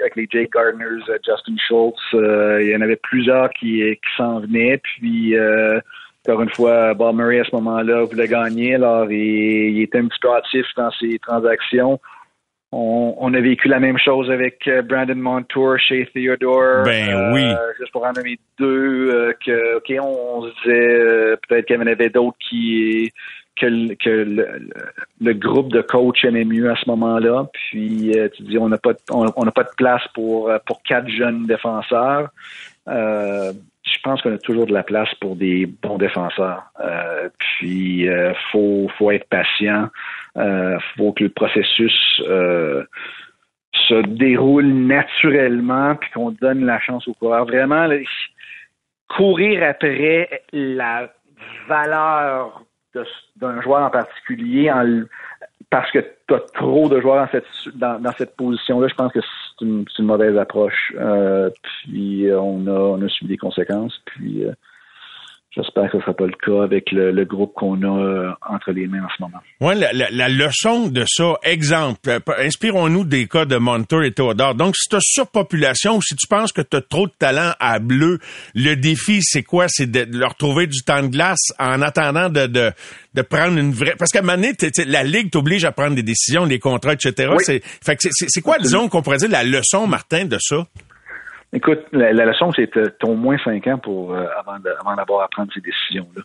euh, les Jake Gardners, Justin Schultz. il y en avait plusieurs qui, qui s'en venaient. Puis encore une fois, Bob Murray à ce moment-là voulait gagner. Alors il, il était un petit peu hâtif dans ses transactions. On, on, a vécu la même chose avec Brandon Montour chez Theodore. Ben euh, oui. Juste pour en nommer deux, euh, que ok, on, on se disait euh, peut-être qu'il y en avait d'autres qui que, le, que le, le, groupe de coach aimait mieux à ce moment-là. Puis euh, tu dis on n'a pas de, on n'a pas de place pour pour quatre jeunes défenseurs. je pense qu'on a toujours de la place pour des bons défenseurs. puis faut faut être patient. Euh, faut que le processus euh, se déroule naturellement, puis qu'on donne la chance au coureur. Vraiment, courir après la valeur d'un joueur en particulier parce que tu as trop de joueurs dans cette, dans, cette position-là, je pense que c'est une, mauvaise approche. Euh, puis on a, on a subi des conséquences. Puis J'espère que ce ne sera pas le cas avec le, le groupe qu'on a euh, entre les mains en ce moment. Oui, la, la, la, leçon de ça, exemple, euh, inspirons-nous des cas de Montour et Théodore. Donc, si tu as surpopulation ou si tu penses que tu as trop de talent à bleu, le défi, c'est quoi? C'est de leur trouver du temps de glace en attendant de, de, de prendre une vraie... Parce qu'à un moment donné, la Ligue t'oblige à prendre des décisions, des contrats, etc. Oui. C'est, fait que c'est, c'est quoi, disons, qu'on pourrait dire la leçon, Martin, de ça? Écoute, la, la leçon, c'est euh, au moins cinq ans pour euh, avant, de, avant d'avoir à prendre ces décisions-là.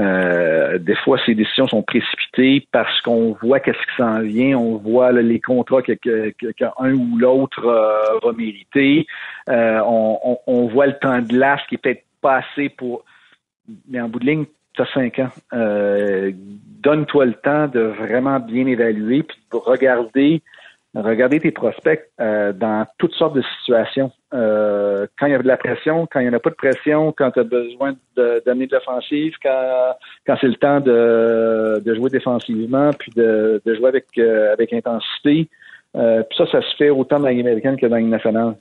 Euh, des fois, ces décisions sont précipitées parce qu'on voit qu'est-ce qui s'en vient, on voit là, les contrats que, que, que, qu'un ou l'autre euh, va mériter, on, on, on, voit le temps de glace qui est peut-être pas assez pour... Mais en bout de ligne, tu as cinq ans. donne-toi le temps de vraiment bien évaluer puis de regarder regarder tes prospects euh, dans toutes sortes de situations. Euh, quand il y a de la pression, quand il n'y en a pas de pression, quand tu as besoin d'amener de, l'offensive, quand, quand c'est le temps de, de, jouer défensivement, puis de, de jouer avec, euh, avec intensité. Euh, puis ça, ça se fait autant dans la que dans la nationale.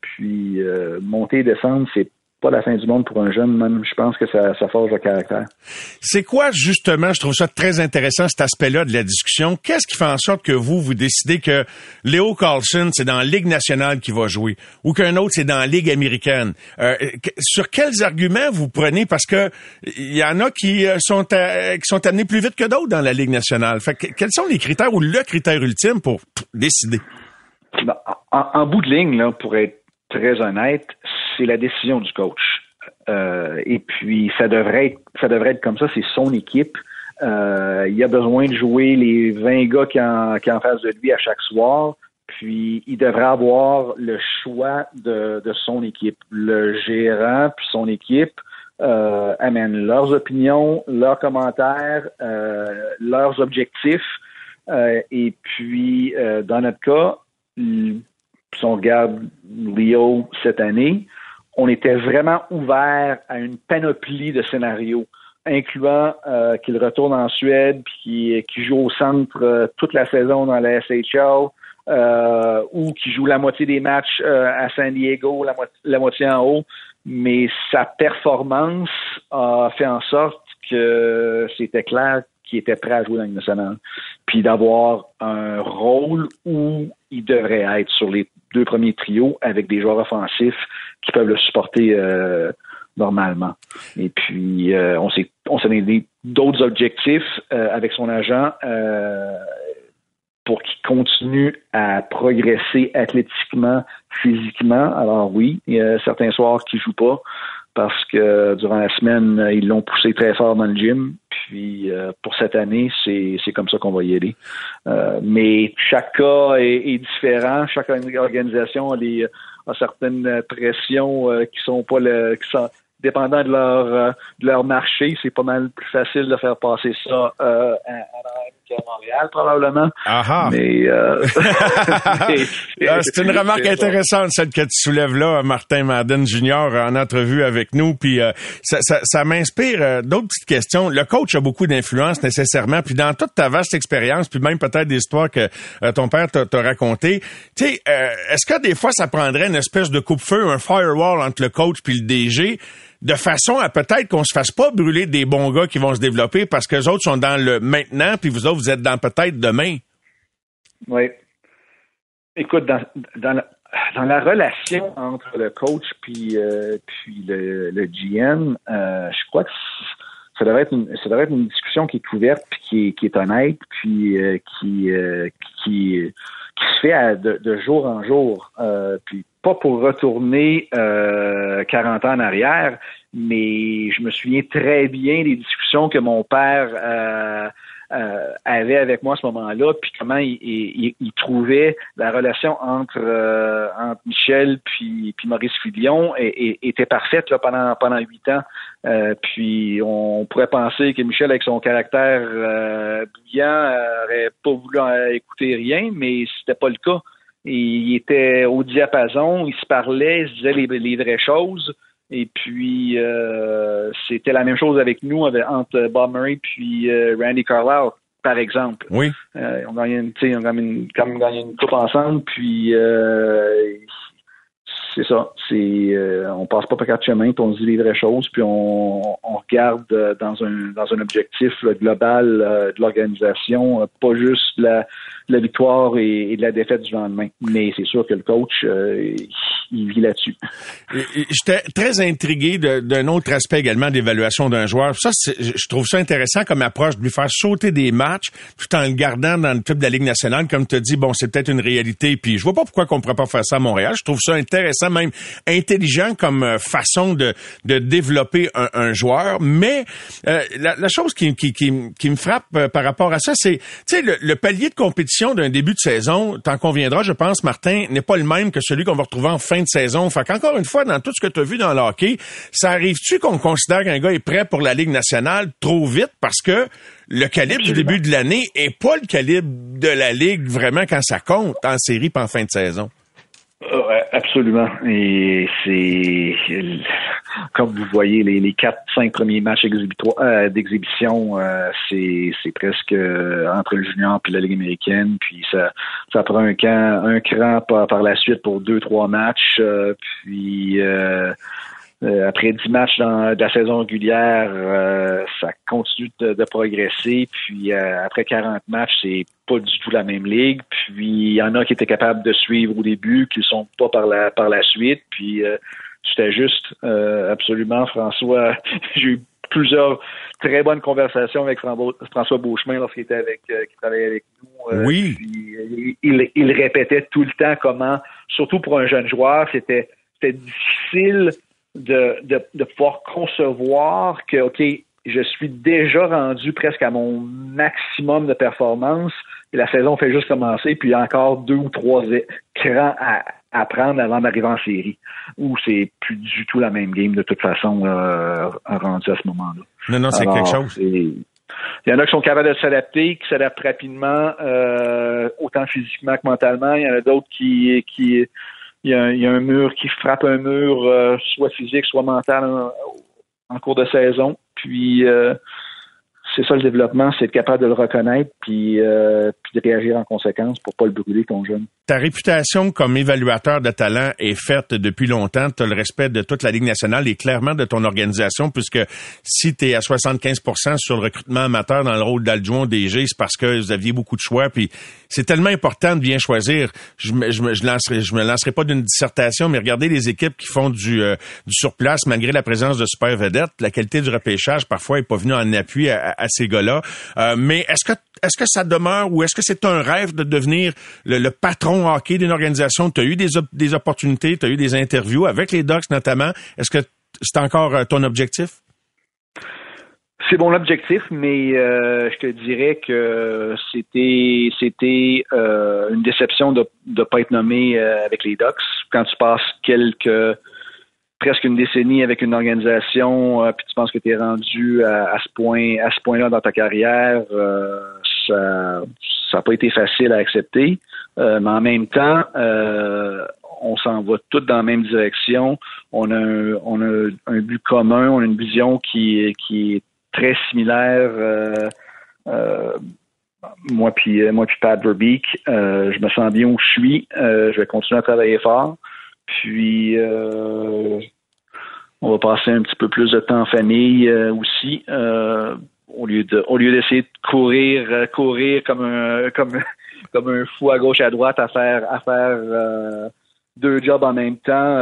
puis monter et descendre, c'est pas la fin du monde pour un jeune, même. Je pense que ça, ça forge le caractère. C'est quoi, justement, je trouve ça très intéressant, cet aspect-là de la discussion. Qu'est-ce qui fait en sorte que vous, vous décidez que Léo Carlson, c'est dans la Ligue nationale qu'il va jouer, ou qu'un autre, c'est dans la Ligue américaine? Euh, sur quels arguments vous prenez? Parce que il y en a qui euh, sont, qui sont amenés plus vite que d'autres dans la Ligue nationale. Fait quels sont les critères ou le critère ultime pour décider? Ben, en, en, bout de ligne, là, pour être très honnête, c'est la décision du coach. Euh, et puis, ça devrait être, ça devrait être comme ça, c'est son équipe. Euh, il a besoin de jouer les 20 gars qui en, qui en face de lui à chaque soir. Puis, il devrait avoir le choix de, de son équipe. Le gérant puis son équipe euh, amènent leurs opinions, leurs commentaires, euh, leurs objectifs. Euh, et puis, euh, dans notre cas, si on regarde Leo cette année, on était vraiment ouvert à une panoplie de scénarios, incluant euh, qu'il retourne en Suède puis qu'il joue au centre euh, toute la saison dans la SHL, euh, ou qu'il joue la moitié des matchs à San Diego, la, la moitié en haut. Mais sa performance a fait en sorte que c'était clair qu'il était prêt à jouer dans le national. Puis d'avoir un rôle où il devrait être sur les deux premiers trios avec des joueurs offensifs qui peuvent le supporter euh, normalement. Et puis, euh, on s'est on s'est donné d'autres objectifs euh, avec son agent pour qu'il continue à progresser athlétiquement, physiquement. Alors oui, il y a certains soirs qu'il joue pas parce que durant la semaine, ils l'ont poussé très fort dans le gym. Puis pour cette année, c'est, comme ça qu'on va y aller. mais chaque cas est, est, différent. Chaque organisation a à certaines pressions euh, qui sont pas le, qui sont dépendant de leur euh, de leur marché, c'est pas mal plus facile de faire passer ça euh, à, Montréal probablement. Aha. Mais, euh, ah, c'est une remarque intéressante celle que tu soulèves là, Martin Madden Junior en entrevue avec nous. Puis euh, ça, ça, ça m'inspire euh, d'autres petites questions. Le coach a beaucoup d'influence nécessairement. Puis dans toute ta vaste expérience, puis même peut-être des histoires que ton père t'a racontées, tu sais, est-ce que des fois ça prendrait une espèce de coupe-feu, un firewall entre le coach puis le DG? De façon à peut-être qu'on se fasse pas brûler des bons gars qui vont se développer parce que les autres sont dans le maintenant, puis vous autres, vous êtes dans peut-être demain. Oui. Écoute, dans, dans, la, relation entre le coach puis, euh, puis le, GM, euh, je crois que ça devrait être une, ça devrait être une discussion qui est ouverte puis qui est, qui est honnête puis euh, qui, qui se fait de, de, jour en jour. Puis pas pour retourner euh, 40 ans en arrière, mais je me souviens très bien des discussions que mon père euh, euh, avait avec moi à ce moment-là, puis comment il, trouvait la relation entre, euh, entre Michel puis, puis Maurice Filion était parfaite pendant pendant huit ans. Puis on pourrait penser que Michel, avec son caractère bouillant, aurait pas voulu écouter rien, mais c'était pas le cas il était au diapason, il se parlait, il se disait les, les vraies choses. Et puis, euh, c'était la même chose avec nous, avec, entre Bob Murray puis euh, Randy Carlisle, par exemple. Oui. Euh, on, gagnait une, on gagnait une, comme une coupe ensemble, puis euh, c'est ça. C'est euh, on passe pas par quatre chemins, puis on dit les vraies choses, puis on, regarde dans un dans un objectif global euh, de l'organisation, pas juste la la victoire et, la défaite du lendemain. Mais c'est sûr que le coach, euh, il vit là-dessus. J'étais très intrigué d'un autre aspect également d'évaluation d'un joueur. Ça, je trouve ça intéressant comme approche de lui faire sauter des matchs tout en le gardant dans le club de la Ligue nationale. Comme tu as dit, bon, c'est peut-être une réalité. Puis je vois pas pourquoi qu'on pourrait pas faire ça à Montréal. Je trouve ça intéressant intéressant, même intelligent comme euh, façon de, de développer un, joueur. Mais euh, la, chose qui, qui, qui, qui, me frappe euh, par rapport à ça, c'est tu sais le, le, palier de compétition d'un début de saison, tant qu'on viendra, je pense, Martin, n'est pas le même que celui qu'on va retrouver en fin de saison. Fait qu'encore une fois, dans tout ce que tu as vu dans le hockey, ça arrive-tu qu'on considère qu'un gars est prêt pour la Ligue nationale trop vite parce que le calibre du début de l'année est pas le calibre de la Ligue vraiment quand ça compte en série pas en fin de saison? Ouais, absolument. Et c'est comme vous voyez, les, les quatre, cinq premiers matchs euh, d'exhibition, euh, c'est, presque euh, entre le junior et la Ligue américaine. Puis ça, ça prend un camp, un cran par, par la suite pour deux, trois matchs. puis euh, après dix matchs dans la saison régulière, euh, ça continue de, progresser. Puis euh, après 40 matchs, c'est pas du tout la même ligue. Puis il y en a qui étaient capables de suivre au début, qui ne sont pas par la par la suite. Puis c'était juste absolument, François. J'ai eu plusieurs très bonnes conversations avec François Beauchemin lorsqu'il était avec qui travaillait avec nous. oui. il, il répétait tout le temps comment, surtout pour un jeune joueur, c'était c'était difficile de, de, de pouvoir concevoir que, OK, je suis déjà rendu presque à mon maximum de performance et la saison fait juste commencer, puis il y a encore deux ou trois crans à, à prendre avant d'arriver en série, où c'est plus du tout la même game de toute façon euh, rendu à ce moment-là. Non, non, c'est quelque chose. Il y en a qui sont capables de s'adapter, qui s'adaptent rapidement, euh, autant physiquement que mentalement. Il y en a d'autres qui, qui, il y, a un, mur qui frappe un mur, euh, soit physique, soit mental en, cours de saison. Puis euh, c'est ça le développement, c'est être capable de le reconnaître puis, euh, puis de réagir en conséquence pour pas le brûler ton jeune. Ta réputation comme évaluateur de talent est faite depuis longtemps. Tu as le respect de toute la Ligue nationale et clairement de ton organisation, puisque si tu es à 75% sur le recrutement amateur dans le rôle d'adjoint DG, c'est parce que vous aviez beaucoup de choix. Puis c'est tellement important de bien choisir. Je je me, lancerai, pas d'une dissertation, mais regardez les équipes qui font du, euh, du surplace malgré la présence de super vedettes. La qualité du repêchage parfois est pas venue en appui à ces gars-là. Euh, mais est-ce que est-ce que ça demeure ou est-ce que c'est un rêve de devenir le, patron hockey d'une organisation? Tu as eu des, des opportunités, tu as eu des interviews avec les Ducks notamment. Est-ce que c'est encore euh, ton objectif? C'est mon objectif, mais euh, je te dirais que c'était c'était une déception de ne pas être nommé avec les Ducks. Quand tu passes quelques presque une décennie avec une organisation, euh, puis tu penses que tu es rendu à, ce point, à ce point-là dans ta carrière, euh, ça n'a pas été facile à accepter. Euh, mais en même temps, on s'en va tous dans la même direction. On a un, on a un but commun, on a une vision qui, qui est très similaire. moi puis moi puis Pat Verbeek, je me sens bien où je suis. je vais continuer à travailler fort. Puis, euh, on va passer un petit peu plus de temps en famille euh, aussi, euh, au lieu de, au lieu d'essayer de courir, courir comme un, comme, comme un fou à gauche à droite à faire, à faire deux jobs en même temps.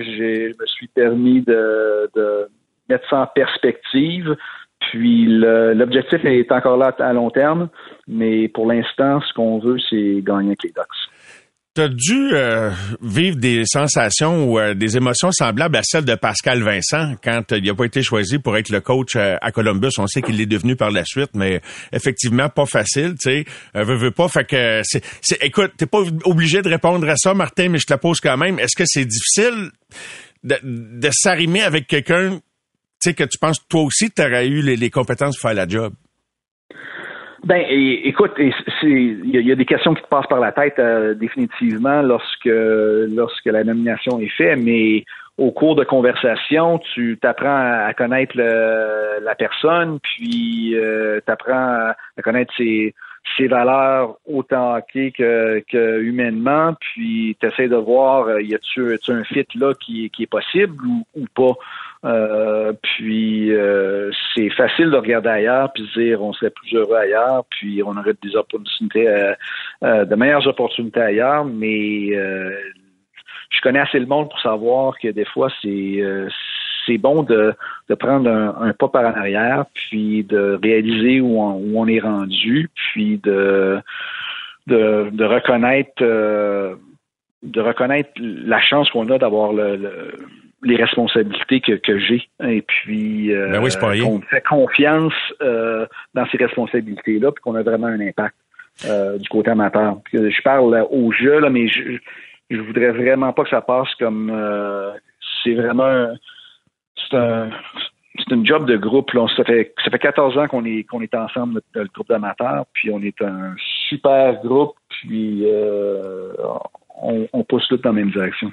j'ai, je me suis permis de, de mettre ça en perspective. Puis l'objectif est encore là à long terme, mais pour l'instant, ce qu'on veut, c'est gagner avec les. Tu as dû euh, vivre des sensations ou euh, des émotions semblables à celles de Pascal Vincent quand il n'a pas été choisi pour être le coach euh, à Columbus. On sait qu'il est devenu par la suite, mais effectivement pas facile, tu sais. veut, veut pas, fait que c'est, c'est écoute, t'es pas obligé de répondre à ça, Martin, mais je te la pose quand même. Est-ce que c'est difficile de, de s'arrimer avec quelqu'un, tu sais, que tu penses toi aussi tu aurais eu les, les compétences pour faire la job? Ben, écoute, il y, a des questions qui te passent par la tête euh, définitivement lorsque lorsque la nomination est faite, mais au cours de conversation, tu t'apprends à connaître la personne, puis euh, tu apprends à connaître ses, valeurs autant hockey que, que humainement, puis tu essaies de voir euh, y a-tu un fit là qui, qui est possible ou pas. Euh, puis euh, c'est facile de regarder ailleurs puis dire on serait plus heureux ailleurs, puis on aurait des opportunités, euh, de meilleures opportunités ailleurs, mais je connais assez le monde pour savoir que des fois c'est c'est bon de, de prendre un, pas par en arrière, puis de réaliser où on, où on est rendu, puis de de, de reconnaître de reconnaître la chance qu'on a d'avoir le, les responsabilités que, que j'ai. Et puis, euh, ben qu'on fait confiance euh, dans ces responsabilités-là, puis qu'on a vraiment un impact euh, du côté amateur. je parle au jeu, là, mais je, je voudrais vraiment pas que ça passe comme c'est vraiment c'est un c'est une job de groupe. Là. Ça fait ça fait 14 ans qu'on est qu'on est ensemble le, le groupe d'amateurs, puis on est un super groupe, puis euh, on, pousse tout dans la même direction.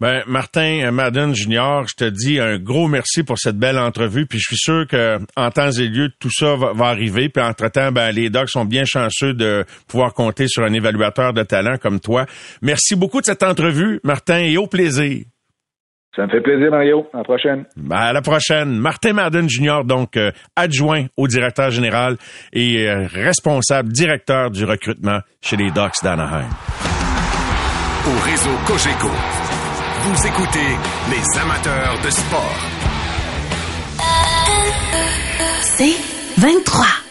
Ben, Martin Madden Junior, je te dis un gros merci pour cette belle entrevue. Puis je suis sûr que en temps et lieu, tout ça va, arriver. Puis entre-temps, ben, les Docs sont bien chanceux de pouvoir compter sur un évaluateur de talent comme toi. Merci beaucoup de cette entrevue, Martin, et au plaisir. Ça me fait plaisir, Mario. À la prochaine. Ben, à la prochaine. Martin Madden Junior, donc euh, adjoint au directeur général et euh, responsable directeur du recrutement chez les Docs d'Anaheim au réseau Cogeco. Vous écoutez les amateurs de sport. C'est 23.